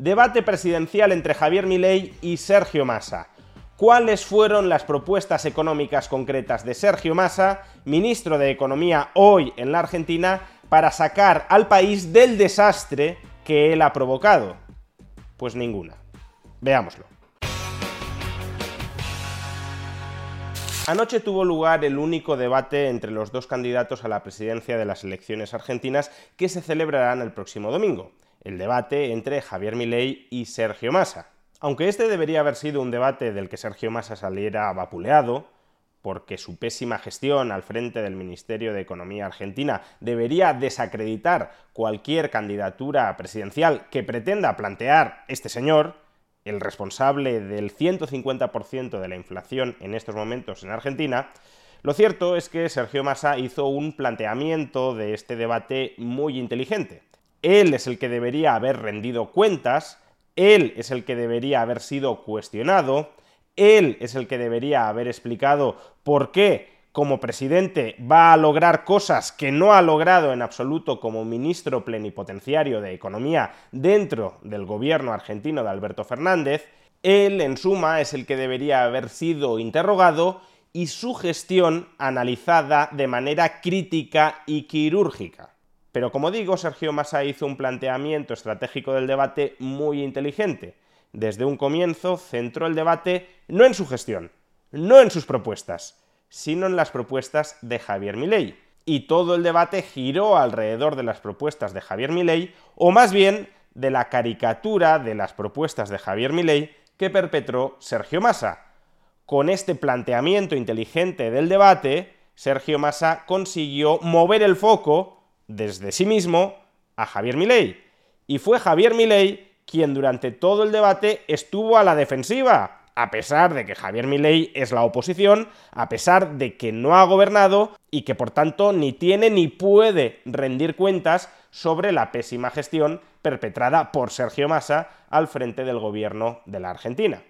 Debate presidencial entre Javier Milei y Sergio Massa. ¿Cuáles fueron las propuestas económicas concretas de Sergio Massa, ministro de Economía hoy en la Argentina, para sacar al país del desastre que él ha provocado? Pues ninguna. Veámoslo. Anoche tuvo lugar el único debate entre los dos candidatos a la presidencia de las elecciones argentinas que se celebrarán el próximo domingo. El debate entre Javier Milei y Sergio Massa. Aunque este debería haber sido un debate del que Sergio Massa saliera vapuleado, porque su pésima gestión al frente del Ministerio de Economía argentina debería desacreditar cualquier candidatura presidencial que pretenda plantear este señor, el responsable del 150% de la inflación en estos momentos en Argentina, lo cierto es que Sergio Massa hizo un planteamiento de este debate muy inteligente. Él es el que debería haber rendido cuentas, él es el que debería haber sido cuestionado, él es el que debería haber explicado por qué como presidente va a lograr cosas que no ha logrado en absoluto como ministro plenipotenciario de Economía dentro del gobierno argentino de Alberto Fernández, él en suma es el que debería haber sido interrogado y su gestión analizada de manera crítica y quirúrgica. Pero como digo, Sergio Massa hizo un planteamiento estratégico del debate muy inteligente. Desde un comienzo centró el debate no en su gestión, no en sus propuestas, sino en las propuestas de Javier Milei. Y todo el debate giró alrededor de las propuestas de Javier Milei, o más bien de la caricatura de las propuestas de Javier Milei que perpetró Sergio Massa. Con este planteamiento inteligente del debate, Sergio Massa consiguió mover el foco desde sí mismo a Javier Milei. Y fue Javier Milei quien durante todo el debate estuvo a la defensiva, a pesar de que Javier Milei es la oposición, a pesar de que no ha gobernado y que por tanto ni tiene ni puede rendir cuentas sobre la pésima gestión perpetrada por Sergio Massa al frente del gobierno de la Argentina.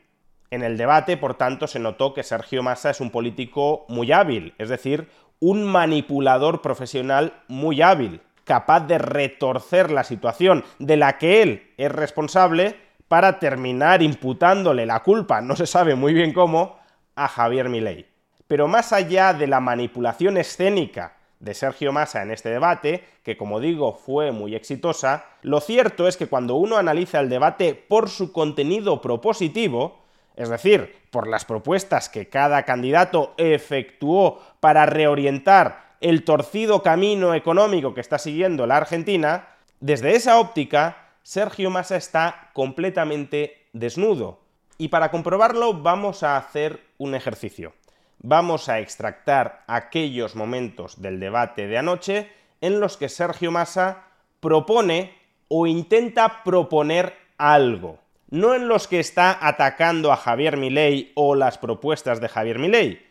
En el debate, por tanto, se notó que Sergio Massa es un político muy hábil, es decir, un manipulador profesional muy hábil, capaz de retorcer la situación de la que él es responsable para terminar imputándole la culpa, no se sabe muy bien cómo, a Javier Milei. Pero más allá de la manipulación escénica de Sergio Massa en este debate, que como digo fue muy exitosa, lo cierto es que cuando uno analiza el debate por su contenido propositivo, es decir, por las propuestas que cada candidato efectuó para reorientar el torcido camino económico que está siguiendo la Argentina, desde esa óptica, Sergio Massa está completamente desnudo. Y para comprobarlo vamos a hacer un ejercicio. Vamos a extractar aquellos momentos del debate de anoche en los que Sergio Massa propone o intenta proponer algo no en los que está atacando a Javier Milei o las propuestas de Javier Milei,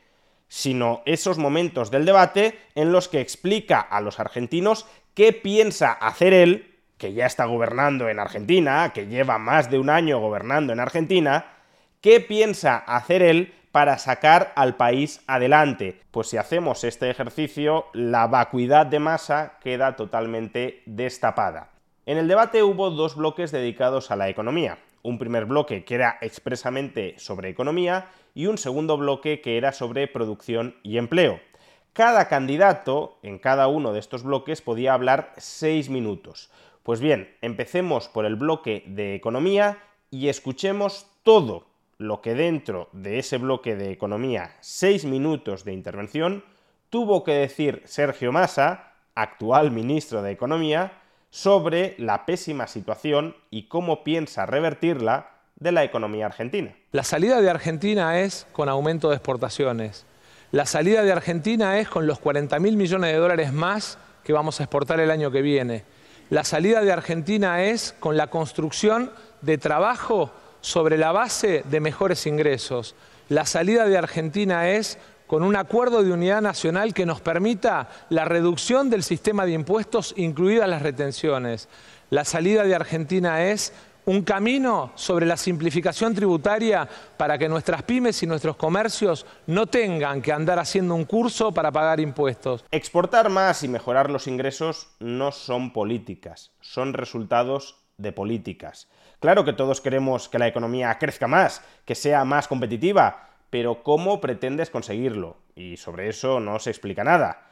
sino esos momentos del debate en los que explica a los argentinos qué piensa hacer él, que ya está gobernando en Argentina, que lleva más de un año gobernando en Argentina, qué piensa hacer él para sacar al país adelante. Pues si hacemos este ejercicio, la vacuidad de masa queda totalmente destapada. En el debate hubo dos bloques dedicados a la economía un primer bloque que era expresamente sobre economía y un segundo bloque que era sobre producción y empleo. Cada candidato en cada uno de estos bloques podía hablar seis minutos. Pues bien, empecemos por el bloque de economía y escuchemos todo lo que dentro de ese bloque de economía, seis minutos de intervención, tuvo que decir Sergio Massa, actual ministro de Economía, sobre la pésima situación y cómo piensa revertirla de la economía argentina. La salida de Argentina es con aumento de exportaciones. La salida de Argentina es con los 40 mil millones de dólares más que vamos a exportar el año que viene. La salida de Argentina es con la construcción de trabajo sobre la base de mejores ingresos. La salida de Argentina es con un acuerdo de unidad nacional que nos permita la reducción del sistema de impuestos, incluidas las retenciones. La salida de Argentina es un camino sobre la simplificación tributaria para que nuestras pymes y nuestros comercios no tengan que andar haciendo un curso para pagar impuestos. Exportar más y mejorar los ingresos no son políticas, son resultados de políticas. Claro que todos queremos que la economía crezca más, que sea más competitiva, pero ¿cómo pretendes conseguirlo? Y sobre eso no se explica nada.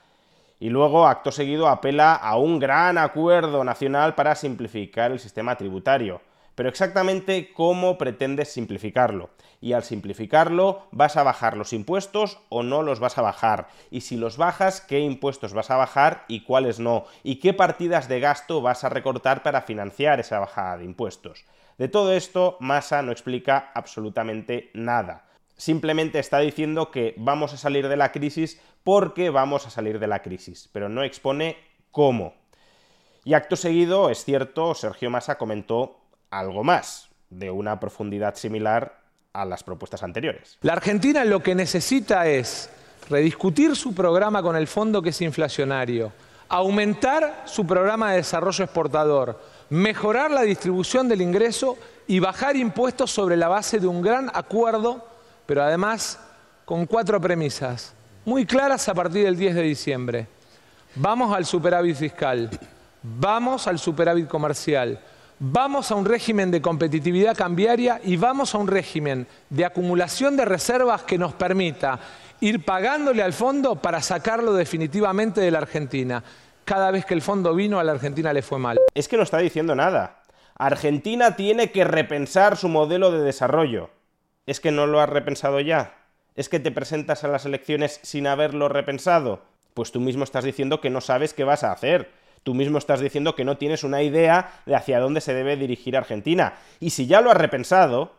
Y luego, acto seguido, apela a un gran acuerdo nacional para simplificar el sistema tributario. Pero exactamente cómo pretendes simplificarlo. Y al simplificarlo, ¿vas a bajar los impuestos o no los vas a bajar? Y si los bajas, ¿qué impuestos vas a bajar y cuáles no? ¿Y qué partidas de gasto vas a recortar para financiar esa bajada de impuestos? De todo esto, Massa no explica absolutamente nada simplemente está diciendo que vamos a salir de la crisis porque vamos a salir de la crisis, pero no expone cómo. Y acto seguido, es cierto, Sergio Massa comentó algo más, de una profundidad similar a las propuestas anteriores. La Argentina lo que necesita es rediscutir su programa con el fondo que es inflacionario, aumentar su programa de desarrollo exportador, mejorar la distribución del ingreso y bajar impuestos sobre la base de un gran acuerdo pero además con cuatro premisas muy claras a partir del 10 de diciembre. Vamos al superávit fiscal, vamos al superávit comercial, vamos a un régimen de competitividad cambiaria y vamos a un régimen de acumulación de reservas que nos permita ir pagándole al fondo para sacarlo definitivamente de la Argentina. Cada vez que el fondo vino a la Argentina le fue mal. Es que no está diciendo nada. Argentina tiene que repensar su modelo de desarrollo. ¿Es que no lo has repensado ya? ¿Es que te presentas a las elecciones sin haberlo repensado? Pues tú mismo estás diciendo que no sabes qué vas a hacer. Tú mismo estás diciendo que no tienes una idea de hacia dónde se debe dirigir Argentina. Y si ya lo has repensado,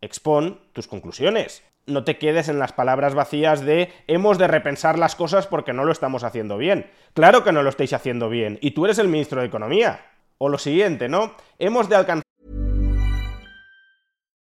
expón tus conclusiones. No te quedes en las palabras vacías de hemos de repensar las cosas porque no lo estamos haciendo bien. Claro que no lo estáis haciendo bien. Y tú eres el ministro de Economía. O lo siguiente, ¿no? Hemos de alcanzar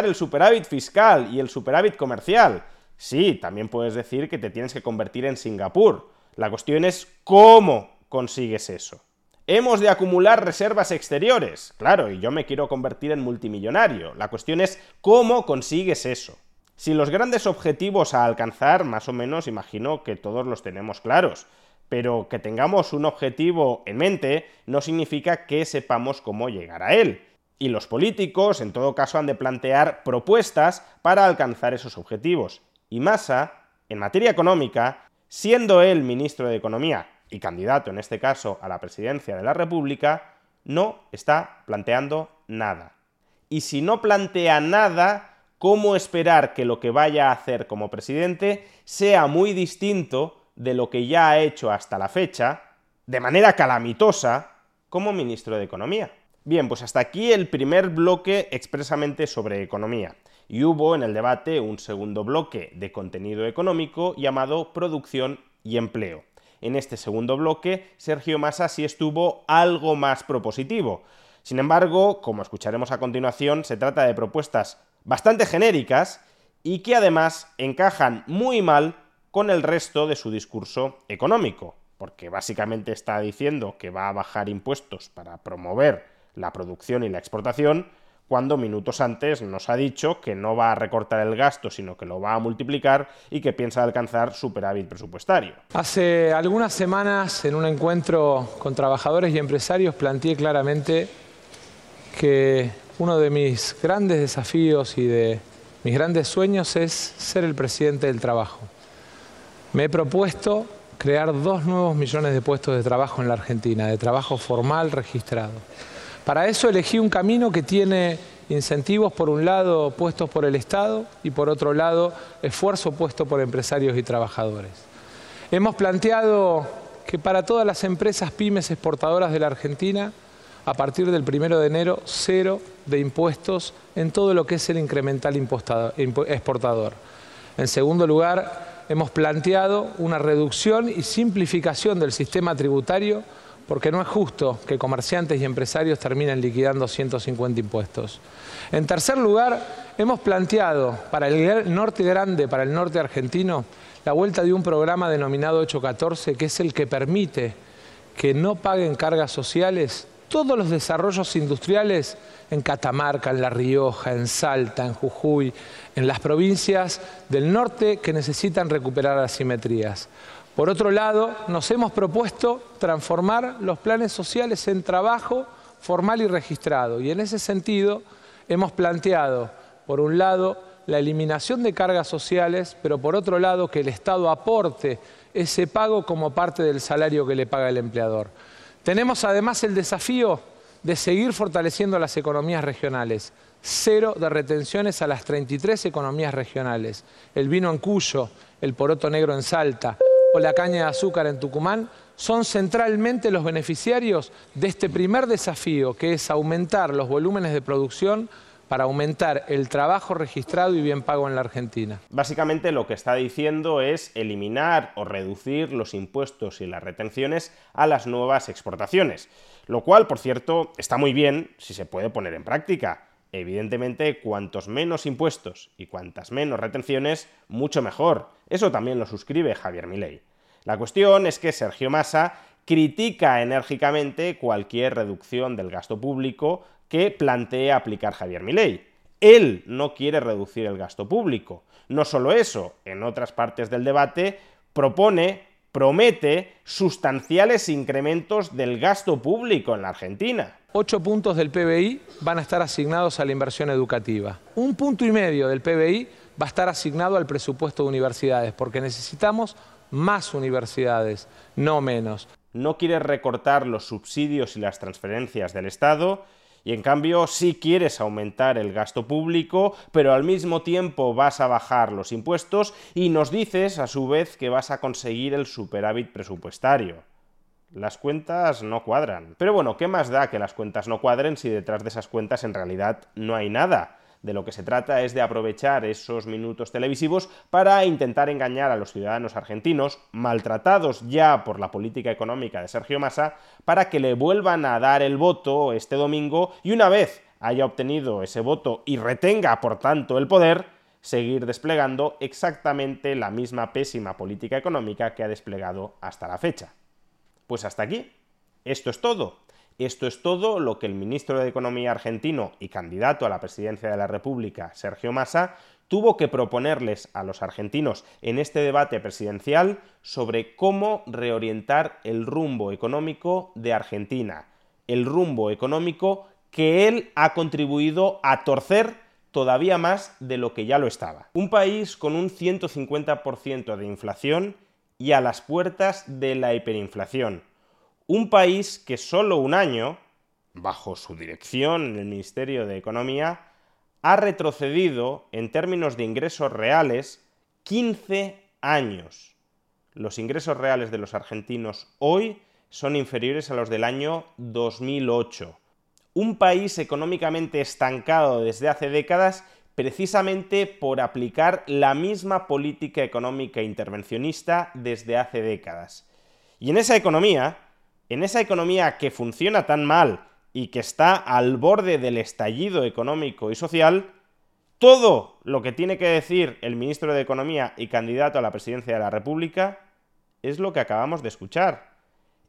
El superávit fiscal y el superávit comercial. Sí, también puedes decir que te tienes que convertir en Singapur. La cuestión es cómo consigues eso. Hemos de acumular reservas exteriores. Claro, y yo me quiero convertir en multimillonario. La cuestión es cómo consigues eso. Si los grandes objetivos a alcanzar, más o menos, imagino que todos los tenemos claros. Pero que tengamos un objetivo en mente no significa que sepamos cómo llegar a él y los políticos, en todo caso, han de plantear propuestas para alcanzar esos objetivos. Y Massa, en materia económica, siendo él ministro de Economía y candidato, en este caso, a la presidencia de la República, no está planteando nada. Y si no plantea nada, cómo esperar que lo que vaya a hacer como presidente sea muy distinto de lo que ya ha hecho hasta la fecha, de manera calamitosa, como ministro de Economía. Bien, pues hasta aquí el primer bloque expresamente sobre economía. Y hubo en el debate un segundo bloque de contenido económico llamado producción y empleo. En este segundo bloque, Sergio Massa sí estuvo algo más propositivo. Sin embargo, como escucharemos a continuación, se trata de propuestas bastante genéricas y que además encajan muy mal con el resto de su discurso económico, porque básicamente está diciendo que va a bajar impuestos para promover la producción y la exportación, cuando minutos antes nos ha dicho que no va a recortar el gasto, sino que lo va a multiplicar y que piensa alcanzar superávit presupuestario. Hace algunas semanas, en un encuentro con trabajadores y empresarios, planteé claramente que uno de mis grandes desafíos y de mis grandes sueños es ser el presidente del trabajo. Me he propuesto crear dos nuevos millones de puestos de trabajo en la Argentina, de trabajo formal registrado. Para eso elegí un camino que tiene incentivos por un lado puestos por el Estado y por otro lado esfuerzo puesto por empresarios y trabajadores. Hemos planteado que para todas las empresas pymes exportadoras de la Argentina a partir del primero de enero cero de impuestos en todo lo que es el incremental exportador. En segundo lugar, hemos planteado una reducción y simplificación del sistema tributario porque no es justo que comerciantes y empresarios terminen liquidando 150 impuestos. En tercer lugar, hemos planteado para el norte grande, para el norte argentino, la vuelta de un programa denominado 814, que es el que permite que no paguen cargas sociales todos los desarrollos industriales en Catamarca, en La Rioja, en Salta, en Jujuy, en las provincias del norte que necesitan recuperar asimetrías. Por otro lado, nos hemos propuesto transformar los planes sociales en trabajo formal y registrado. Y en ese sentido hemos planteado, por un lado, la eliminación de cargas sociales, pero por otro lado, que el Estado aporte ese pago como parte del salario que le paga el empleador. Tenemos además el desafío de seguir fortaleciendo las economías regionales. Cero de retenciones a las 33 economías regionales. El vino en Cuyo, el poroto negro en Salta o la caña de azúcar en Tucumán son centralmente los beneficiarios de este primer desafío, que es aumentar los volúmenes de producción para aumentar el trabajo registrado y bien pago en la Argentina. Básicamente lo que está diciendo es eliminar o reducir los impuestos y las retenciones a las nuevas exportaciones, lo cual, por cierto, está muy bien si se puede poner en práctica. Evidentemente, cuantos menos impuestos y cuantas menos retenciones, mucho mejor. Eso también lo suscribe Javier Milei. La cuestión es que Sergio Massa critica enérgicamente cualquier reducción del gasto público que plantea aplicar Javier Milei. Él no quiere reducir el gasto público. No solo eso, en otras partes del debate propone, promete sustanciales incrementos del gasto público en la Argentina. Ocho puntos del PBI van a estar asignados a la inversión educativa. Un punto y medio del PBI va a estar asignado al presupuesto de universidades, porque necesitamos más universidades, no menos. No quiere recortar los subsidios y las transferencias del Estado y en cambio sí quieres aumentar el gasto público, pero al mismo tiempo vas a bajar los impuestos y nos dices a su vez que vas a conseguir el superávit presupuestario. Las cuentas no cuadran. Pero bueno, ¿qué más da que las cuentas no cuadren si detrás de esas cuentas en realidad no hay nada? De lo que se trata es de aprovechar esos minutos televisivos para intentar engañar a los ciudadanos argentinos, maltratados ya por la política económica de Sergio Massa, para que le vuelvan a dar el voto este domingo y una vez haya obtenido ese voto y retenga, por tanto, el poder, seguir desplegando exactamente la misma pésima política económica que ha desplegado hasta la fecha. Pues hasta aquí. Esto es todo. Esto es todo lo que el ministro de Economía argentino y candidato a la presidencia de la República, Sergio Massa, tuvo que proponerles a los argentinos en este debate presidencial sobre cómo reorientar el rumbo económico de Argentina, el rumbo económico que él ha contribuido a torcer todavía más de lo que ya lo estaba. Un país con un 150% de inflación y a las puertas de la hiperinflación un país que solo un año, bajo su dirección en el Ministerio de Economía, ha retrocedido en términos de ingresos reales 15 años. Los ingresos reales de los argentinos hoy son inferiores a los del año 2008. Un país económicamente estancado desde hace décadas precisamente por aplicar la misma política económica intervencionista desde hace décadas. Y en esa economía, en esa economía que funciona tan mal y que está al borde del estallido económico y social, todo lo que tiene que decir el ministro de Economía y candidato a la presidencia de la República es lo que acabamos de escuchar.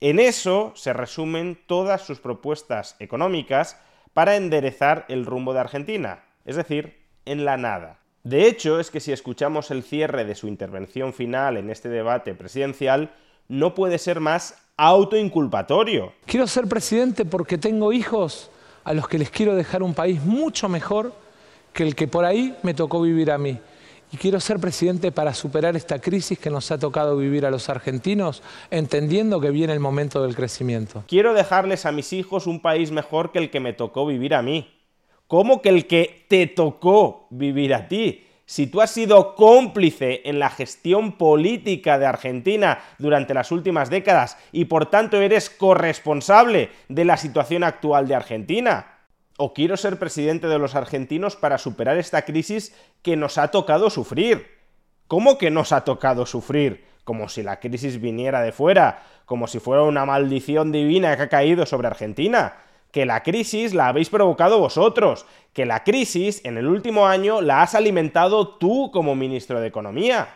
En eso se resumen todas sus propuestas económicas para enderezar el rumbo de Argentina, es decir, en la nada. De hecho, es que si escuchamos el cierre de su intervención final en este debate presidencial, no puede ser más autoinculpatorio. Quiero ser presidente porque tengo hijos a los que les quiero dejar un país mucho mejor que el que por ahí me tocó vivir a mí. Y quiero ser presidente para superar esta crisis que nos ha tocado vivir a los argentinos, entendiendo que viene el momento del crecimiento. Quiero dejarles a mis hijos un país mejor que el que me tocó vivir a mí. ¿Cómo que el que te tocó vivir a ti? Si tú has sido cómplice en la gestión política de Argentina durante las últimas décadas y por tanto eres corresponsable de la situación actual de Argentina. O quiero ser presidente de los argentinos para superar esta crisis que nos ha tocado sufrir. ¿Cómo que nos ha tocado sufrir? Como si la crisis viniera de fuera, como si fuera una maldición divina que ha caído sobre Argentina que la crisis la habéis provocado vosotros, que la crisis en el último año la has alimentado tú como ministro de Economía.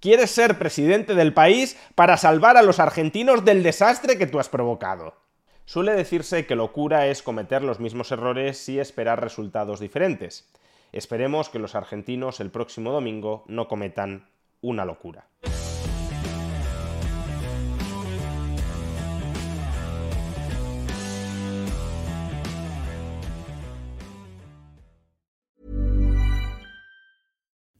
Quieres ser presidente del país para salvar a los argentinos del desastre que tú has provocado. Suele decirse que locura es cometer los mismos errores y esperar resultados diferentes. Esperemos que los argentinos el próximo domingo no cometan una locura.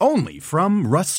only from Rust